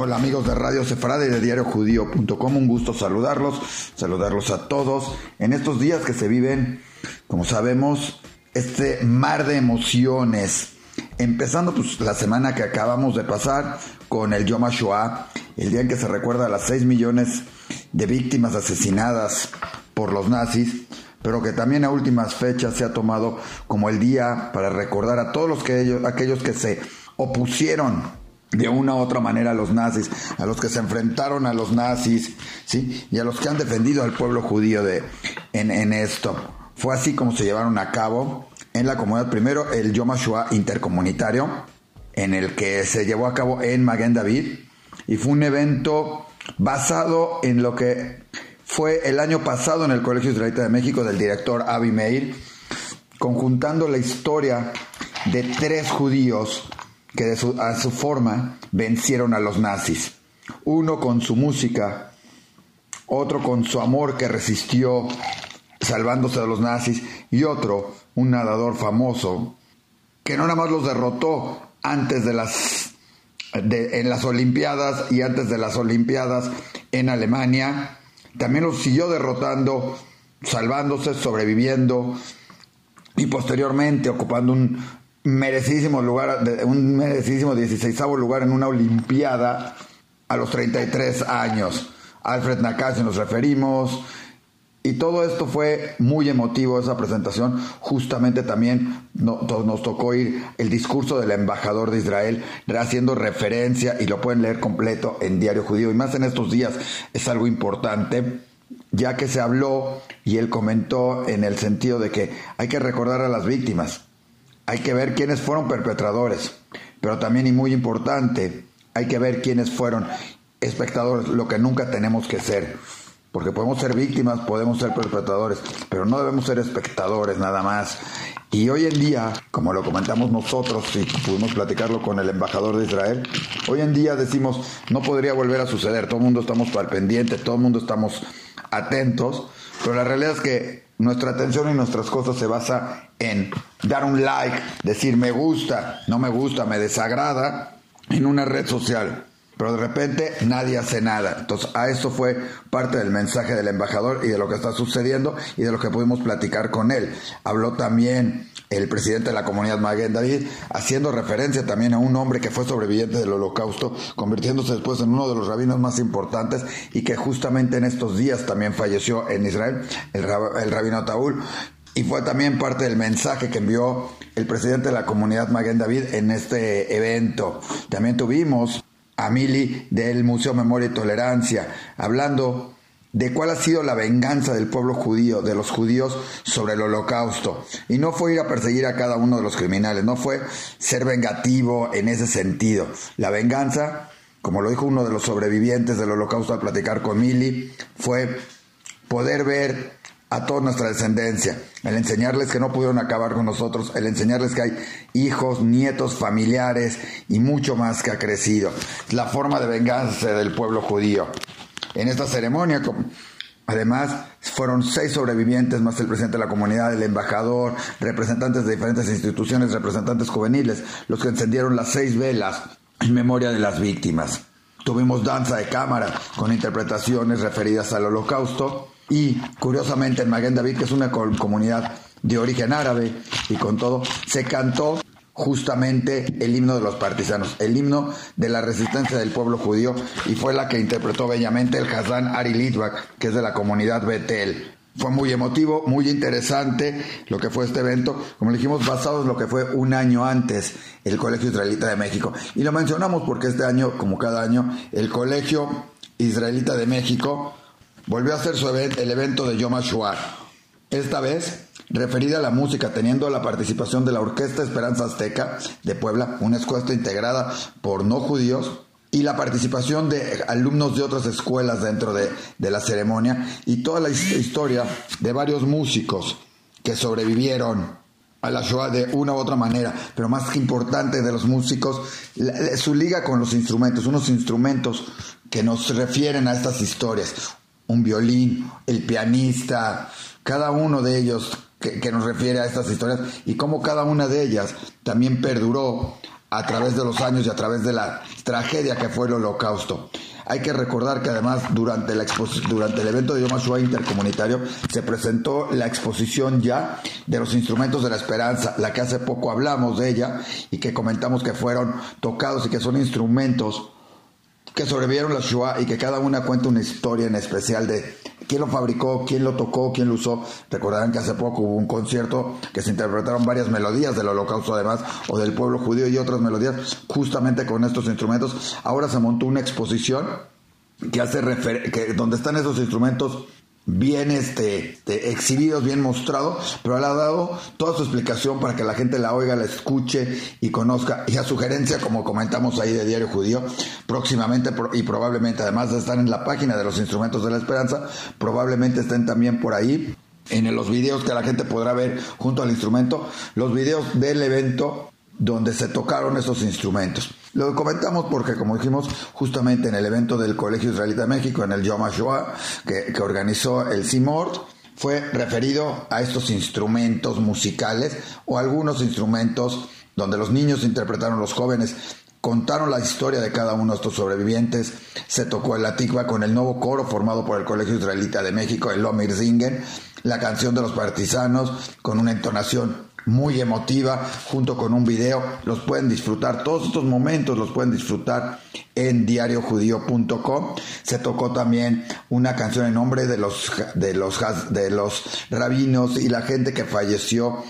Hola amigos de Radio Sefarada y de diariojudío.com, un gusto saludarlos, saludarlos a todos en estos días que se viven, como sabemos, este mar de emociones. Empezando pues la semana que acabamos de pasar con el Yom HaShoah, el día en que se recuerda a las 6 millones de víctimas asesinadas por los nazis, pero que también a últimas fechas se ha tomado como el día para recordar a todos los que ellos, aquellos que se opusieron de una u otra manera a los nazis, a los que se enfrentaron a los nazis, ¿sí? Y a los que han defendido al pueblo judío de, en, en esto. Fue así como se llevaron a cabo en la comunidad, primero el Yom HaShoah intercomunitario, en el que se llevó a cabo en Maguen David, y fue un evento basado en lo que fue el año pasado en el Colegio Israelita de México del director Avi Meir, conjuntando la historia de tres judíos que a su forma vencieron a los nazis. Uno con su música, otro con su amor que resistió salvándose de los nazis y otro, un nadador famoso, que no nada más los derrotó antes de las en las Olimpiadas y antes de las Olimpiadas en Alemania, también los siguió derrotando, salvándose, sobreviviendo y posteriormente ocupando un merecidísimo lugar, un merecidísimo 16 lugar en una Olimpiada a los 33 años. Alfred Nakashi nos referimos. Y todo esto fue muy emotivo, esa presentación. Justamente también nos tocó ir el discurso del embajador de Israel, haciendo referencia, y lo pueden leer completo en Diario Judío. Y más en estos días es algo importante, ya que se habló y él comentó en el sentido de que hay que recordar a las víctimas hay que ver quiénes fueron perpetradores, pero también y muy importante, hay que ver quiénes fueron espectadores, lo que nunca tenemos que ser. Porque podemos ser víctimas, podemos ser perpetradores, pero no debemos ser espectadores nada más. Y hoy en día, como lo comentamos nosotros y pudimos platicarlo con el embajador de Israel, hoy en día decimos, no podría volver a suceder, todo el mundo estamos al pendiente, todo el mundo estamos atentos, pero la realidad es que nuestra atención y nuestras cosas se basa en dar un like, decir me gusta, no me gusta, me desagrada en una red social. Pero de repente nadie hace nada. Entonces, a eso fue parte del mensaje del embajador y de lo que está sucediendo y de lo que pudimos platicar con él. Habló también el presidente de la comunidad Maguen David, haciendo referencia también a un hombre que fue sobreviviente del holocausto, convirtiéndose después en uno de los rabinos más importantes y que justamente en estos días también falleció en Israel, el, rabino Taúl, y fue también parte del mensaje que envió el presidente de la comunidad Maguen David en este evento. También tuvimos a Mili del Museo Memoria y Tolerancia hablando de cuál ha sido la venganza del pueblo judío, de los judíos sobre el holocausto. Y no fue ir a perseguir a cada uno de los criminales, no fue ser vengativo en ese sentido. La venganza, como lo dijo uno de los sobrevivientes del holocausto al platicar con Mili, fue poder ver a toda nuestra descendencia, el enseñarles que no pudieron acabar con nosotros, el enseñarles que hay hijos, nietos, familiares y mucho más que ha crecido. La forma de venganza del pueblo judío. En esta ceremonia, además, fueron seis sobrevivientes, más el presidente de la comunidad, el embajador, representantes de diferentes instituciones, representantes juveniles, los que encendieron las seis velas en memoria de las víctimas. Tuvimos danza de cámara con interpretaciones referidas al holocausto y curiosamente en Maguen David, que es una comunidad de origen árabe y con todo, se cantó justamente el himno de los partisanos, el himno de la resistencia del pueblo judío y fue la que interpretó bellamente el Hazán Ari Litvak, que es de la comunidad Betel. Fue muy emotivo, muy interesante lo que fue este evento, como dijimos, basado en lo que fue un año antes el Colegio Israelita de México. Y lo mencionamos porque este año, como cada año, el Colegio Israelita de México volvió a hacer su el evento de Yom HaShoah. Esta vez referida a la música, teniendo la participación de la Orquesta Esperanza Azteca de Puebla, una escuela integrada por no judíos, y la participación de alumnos de otras escuelas dentro de, de la ceremonia, y toda la historia de varios músicos que sobrevivieron a la Shoah de una u otra manera, pero más que importante de los músicos, su liga con los instrumentos, unos instrumentos que nos refieren a estas historias, un violín, el pianista, cada uno de ellos que, nos refiere a estas historias y cómo cada una de ellas también perduró a través de los años y a través de la tragedia que fue el holocausto. Hay que recordar que además durante, la durante el evento de Yom HaShoah intercomunitario se presentó la exposición ya de los instrumentos de la esperanza, la que hace poco hablamos de ella y que comentamos que fueron tocados y que son instrumentos que sobrevivieron la Shoah y que cada una cuenta una historia en especial de quién lo fabricó, quién lo tocó, quién lo usó. Recordarán que hace poco hubo un concierto que se interpretaron varias melodías del holocausto además, o del pueblo judío y otras melodías justamente con estos instrumentos. Ahora se montó una exposición que hace que donde están esos instrumentos bien este, exhibidos, bien mostrados, pero le ha dado toda su explicación para que la gente la oiga, la escuche y conozca. Y a sugerencia, como comentamos ahí de Diario Judío, próximamente y probablemente, además de estar en la página de los instrumentos de la esperanza, probablemente estén también por ahí en los videos que la gente podrá ver junto al instrumento, los videos del evento donde se tocaron esos instrumentos. Lo comentamos porque, como dijimos, justamente en el evento del Colegio Israelita de México, en el Yom HaShoah, que, organizó el CIMORT, fue referido a estos instrumentos musicales o algunos instrumentos donde los niños interpretaron, los jóvenes contaron la historia de cada uno de estos sobrevivientes. Se tocó el Latikva con el nuevo coro formado por el Colegio Israelita de México, el Lomir Zingen, la canción de los partisanos con una entonación muy emotiva junto con un video. Los pueden disfrutar, todos estos momentos los pueden disfrutar en diariojudío.com. Se tocó también una canción en nombre de los, de los, de los rabinos y la gente que falleció,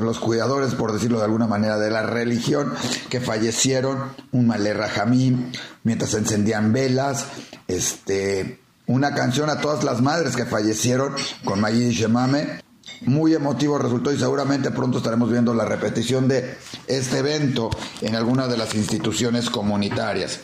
los cuidadores, por decirlo de alguna manera, de la religión, que fallecieron, un Malera Jamín, mientras encendían velas, este, una canción a todas las madres que fallecieron con Mayin Shemame muy emotivo resultó y seguramente pronto estaremos viendo la repetición de este evento en alguna de las instituciones comunitarias.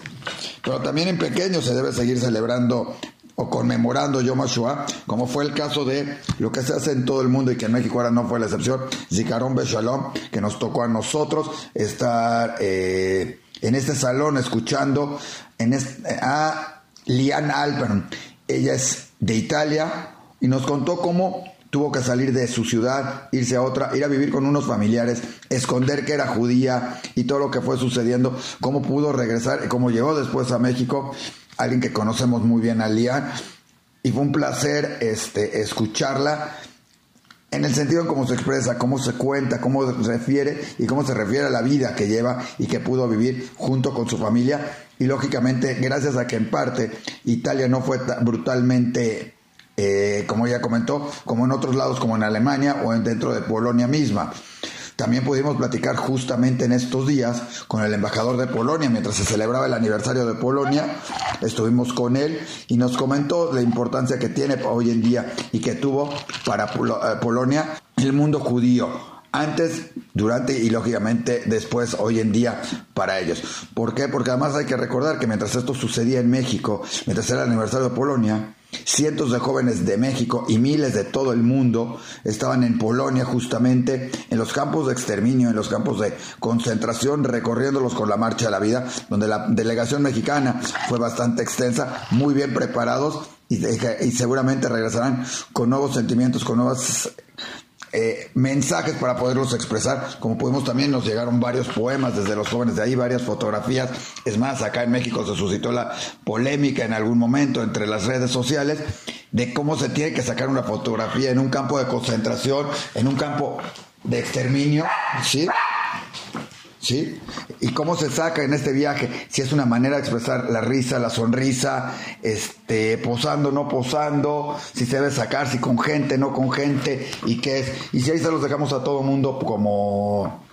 Pero también en pequeño se debe seguir celebrando o conmemorando Yom HaShoah, como fue el caso de lo que se hace en todo el mundo y que en México ahora no fue la excepción, Zikaron Beshalom, que nos tocó a nosotros estar eh, en este salón escuchando en a Lian Alpern. Ella es de Italia y nos contó cómo tuvo que salir de su ciudad, irse a otra, ir a vivir con unos familiares, esconder que era judía y todo lo que fue sucediendo, cómo pudo regresar, cómo llegó después a México, alguien que conocemos muy bien a Lía, y fue un placer este, escucharla en el sentido en cómo se expresa, cómo se cuenta, cómo se refiere y cómo se refiere a la vida que lleva y que pudo vivir junto con su familia. Y lógicamente, gracias a que en parte Italia no fue brutalmente eh, como ya comentó, como en otros lados como en Alemania o en, dentro de Polonia misma. También pudimos platicar justamente en estos días con el embajador de Polonia, mientras se celebraba el aniversario de Polonia, estuvimos con él y nos comentó la importancia que tiene hoy en día y que tuvo para eh, Polonia el mundo judío, antes, durante y lógicamente después, hoy en día, para ellos. ¿Por qué? Porque además hay que recordar que mientras esto sucedía en México, mientras era el aniversario de Polonia, Cientos de jóvenes de México y miles de todo el mundo estaban en Polonia justamente en los campos de exterminio, en los campos de concentración, recorriéndolos con la Marcha de la Vida, donde la delegación mexicana fue bastante extensa, muy bien preparados y, y seguramente regresarán con nuevos sentimientos, con nuevas eh, mensajes para poderlos expresar. Como pudimos también nos llegaron varios poemas desde los jóvenes de ahí, varias fotografías. Es más, acá en México se suscitó la polémica en algún momento entre las redes sociales de cómo se tiene que sacar una fotografía en un campo de concentración, en un campo de exterminio, ¿sí? ¿Sí? Y cómo se saca en este viaje, si es una manera de expresar la risa, la sonrisa, este, posando, no posando, si se debe sacar, si con gente, no con gente, y qué es. Y si ahí se los dejamos a todo mundo como,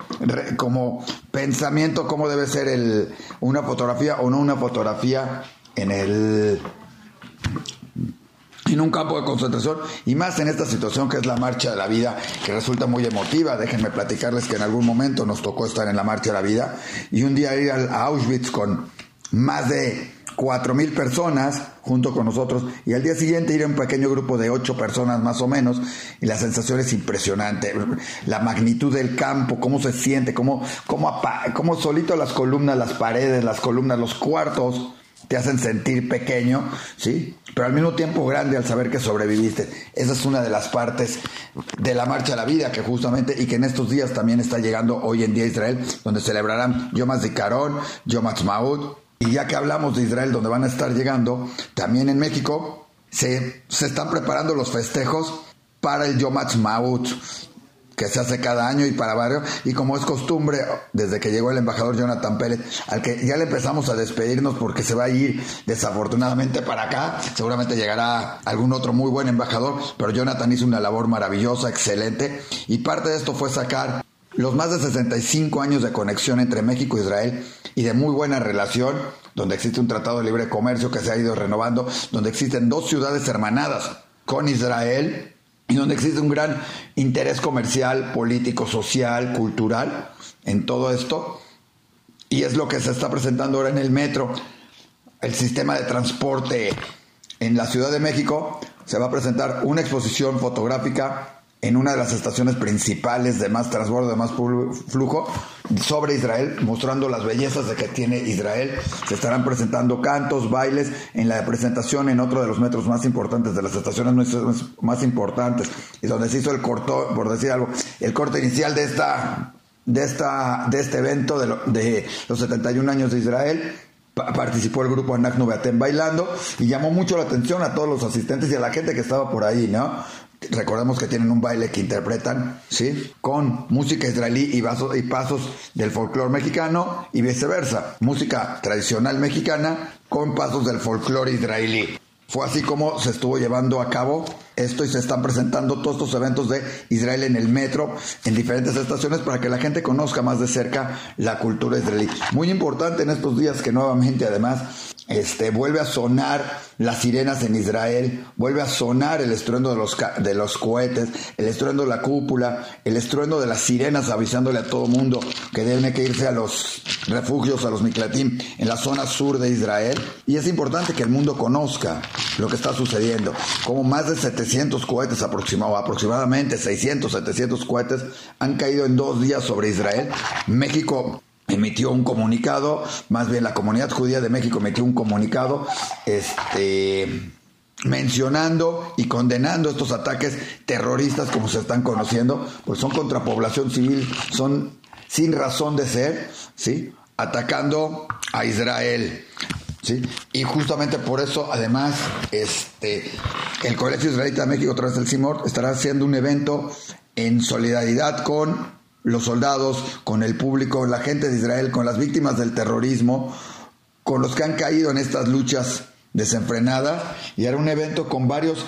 como pensamiento, cómo debe ser el, una fotografía o no una fotografía en el en un campo de concentración y más en esta situación que es la marcha de la vida, que resulta muy emotiva. Déjenme platicarles que en algún momento nos tocó estar en la marcha de la vida y un día ir a Auschwitz con más de cuatro mil personas junto con nosotros y al día siguiente ir a un pequeño grupo de ocho personas más o menos y la sensación es impresionante la magnitud del campo cómo se siente cómo, cómo, cómo solito las columnas las paredes las columnas los cuartos te hacen sentir pequeño, ¿sí? Pero al mismo tiempo grande al saber que sobreviviste. Esa es una de las partes de la marcha a la vida que justamente y que en estos días también está llegando hoy en día a Israel, donde celebrarán Yom HaZikaron, Yom HaTzmaut. Y ya que hablamos de Israel, donde van a estar llegando, también en México se, se están preparando los festejos para el Yom HaTzmaut que se hace cada año y para varios, y como es costumbre, desde que llegó el embajador Jonathan Pérez, al que ya le empezamos a despedirnos porque se va a ir desafortunadamente para acá, seguramente llegará algún otro muy buen embajador, pero Jonathan hizo una labor maravillosa, excelente, y parte de esto fue sacar los más de 65 años de conexión entre México e Israel y de muy buena relación, donde existe un tratado de libre comercio que se ha ido renovando, donde existen dos ciudades hermanadas con Israel y donde existe un gran interés comercial, político, social, cultural en todo esto. Y es lo que se está presentando ahora en el metro. El sistema de transporte en la Ciudad de México se va a presentar una exposición fotográfica en una de las estaciones principales de más transbordo, de más flujo, sobre Israel, mostrando las bellezas de que tiene Israel. Se estarán presentando cantos, bailes en la presentación en otro de los metros más importantes, de las estaciones más importantes, y donde se hizo el corto, por decir algo, el corte inicial de esta de esta de este evento de, de los 71 años de Israel participó el grupo Anak Nubeatem bailando y llamó mucho la atención a todos los asistentes y a la gente que estaba por ahí, ¿no? Recordemos que tienen un baile que interpretan, ¿sí? Con música israelí y, vasos, y pasos del folclore mexicano y viceversa. Música tradicional mexicana con pasos del folclore israelí. Fue así como se estuvo llevando a cabo esto y se están presentando todos estos eventos de Israel en el metro, en diferentes estaciones, para que la gente conozca más de cerca la cultura israelí. Muy importante en estos días que nuevamente además este, vuelve a sonar las sirenas en Israel, vuelve a sonar el estruendo de los, de los cohetes, el estruendo de la cúpula, el estruendo de las sirenas avisándole a todo mundo que deben que irse a los refugios, a los Miklatim, en la zona sur de Israel. Y es importante que el mundo conozca lo que está sucediendo, como más de 700 cohetes aproximadamente, aproximadamente 600, 700 cohetes han caído en dos días sobre Israel. México emitió un comunicado, más bien la comunidad judía de México emitió un comunicado, este mencionando y condenando estos ataques terroristas como se están conociendo, pues son contra población civil, son sin razón de ser, ¿sí? atacando a Israel. Y justamente por eso, además, este, el Colegio Israelita de México, tras el CIMOR, estará haciendo un evento en solidaridad con los soldados, con el público, la gente de Israel, con las víctimas del terrorismo, con los que han caído en estas luchas desenfrenadas y era un evento con varios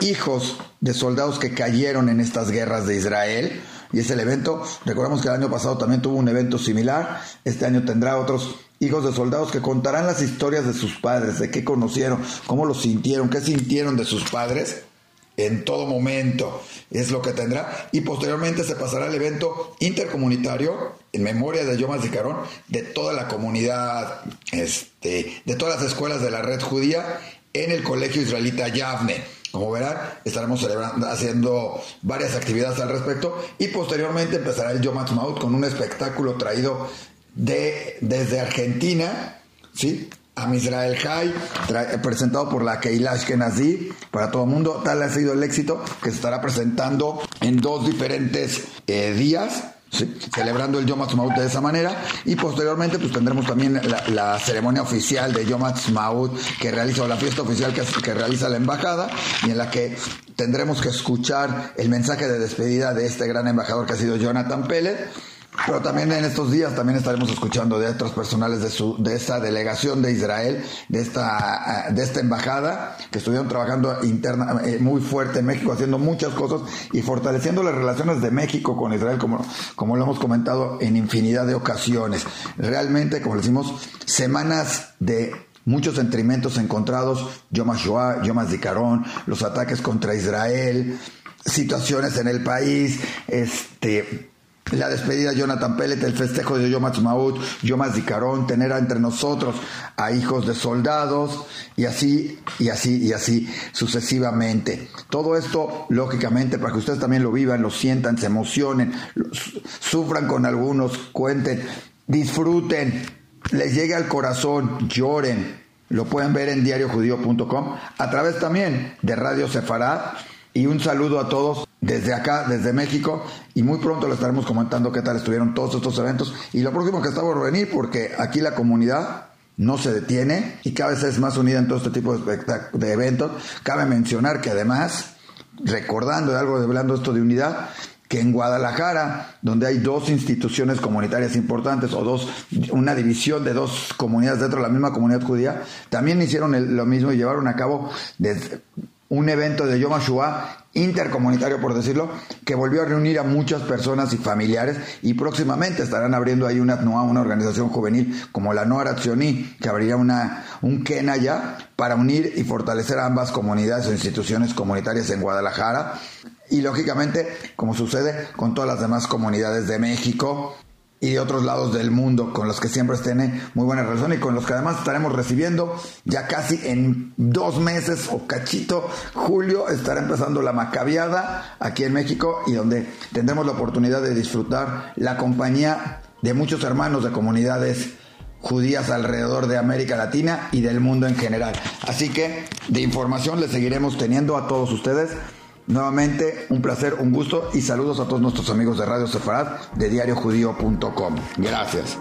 hijos de soldados que cayeron en estas guerras de Israel. Y es el evento, recordamos que el año pasado también tuvo un evento similar, este año tendrá otros hijos de soldados que contarán las historias de sus padres, de qué conocieron, cómo lo sintieron, qué sintieron de sus padres en todo momento es lo que tendrá. Y posteriormente se pasará al evento intercomunitario en memoria de Yom Carón de toda la comunidad este, de todas las escuelas de la red judía en el colegio israelita Yavne. Como verán, estaremos celebrando, haciendo varias actividades al respecto. Y posteriormente empezará el Yom Ha'atzmaut con un espectáculo traído de, desde Argentina, ¿sí? a Misrael High, presentado por la Keilash Kenazi para todo el mundo. Tal ha sido el éxito que se estará presentando en dos diferentes eh, días. celebrando el Yom Ha'atzmaut de esa manera y posteriormente pues tendremos también la, ceremonia oficial de Yom Ha'atzmaut que realiza o la fiesta oficial que, que realiza la embajada y en la que tendremos que escuchar el mensaje de despedida de este gran embajador que ha sido Jonathan Pérez pero también en estos días también estaremos escuchando de otros personales de su de esta delegación de Israel, de esta de esta embajada que estuvieron trabajando interna eh, muy fuerte en México haciendo muchas cosas y fortaleciendo las relaciones de México con Israel como como lo hemos comentado en infinidad de ocasiones. Realmente, como decimos, semanas de muchos sentimientos encontrados, Yom HaShoah, Yom HaZikaron, los ataques contra Israel, situaciones en el país, este la despedida de Jonathan Pellet, el festejo de Yom Ha'atzmaut, Yom HaZikaron, tener entre nosotros a hijos de soldados y así y así y así sucesivamente. Todo esto, lógicamente, para que ustedes también lo vivan, lo sientan, se emocionen, sufran con algunos, cuenten, disfruten, les llegue al corazón, lloren, lo pueden ver en diariojudío.com, a través también de Radio Sefarad. Y un saludo a todos desde acá, desde México, y muy pronto les estaremos comentando qué tal estuvieron todos estos eventos. Y lo próximo que está por venir, porque aquí la comunidad no se detiene. Y cada vez es más unida en todo este tipo de, de eventos. Cabe mencionar que además, recordando de algo, hablando esto de unidad, que en Guadalajara, donde hay dos instituciones comunitarias importantes o dos, una división de dos comunidades dentro de la misma comunidad judía, también hicieron lo mismo y llevaron a cabo un evento de Yom HaShoah intercomunitario, por decirlo, que volvió a reunir a muchas personas y familiares y próximamente estarán abriendo ahí una una organización juvenil como la Noara Tzioni, que abriría una, un Kena ya para unir y fortalecer a ambas comunidades o instituciones comunitarias en Guadalajara. Y lógicamente, como sucede con todas las demás comunidades de México, y de otros lados del mundo con los que siempre tiene muy buena relación y con los que además estaremos recibiendo ya casi en dos meses o cachito, julio estará empezando la macabiada aquí en México y donde tendremos la oportunidad de disfrutar la compañía de muchos hermanos de comunidades judías alrededor de América Latina y del mundo en general. Así que de información les seguiremos teniendo a todos ustedes. Nuevamente, un placer, un gusto y saludos a todos nuestros amigos de Radio Sefarad de diariojudío.com. Gracias.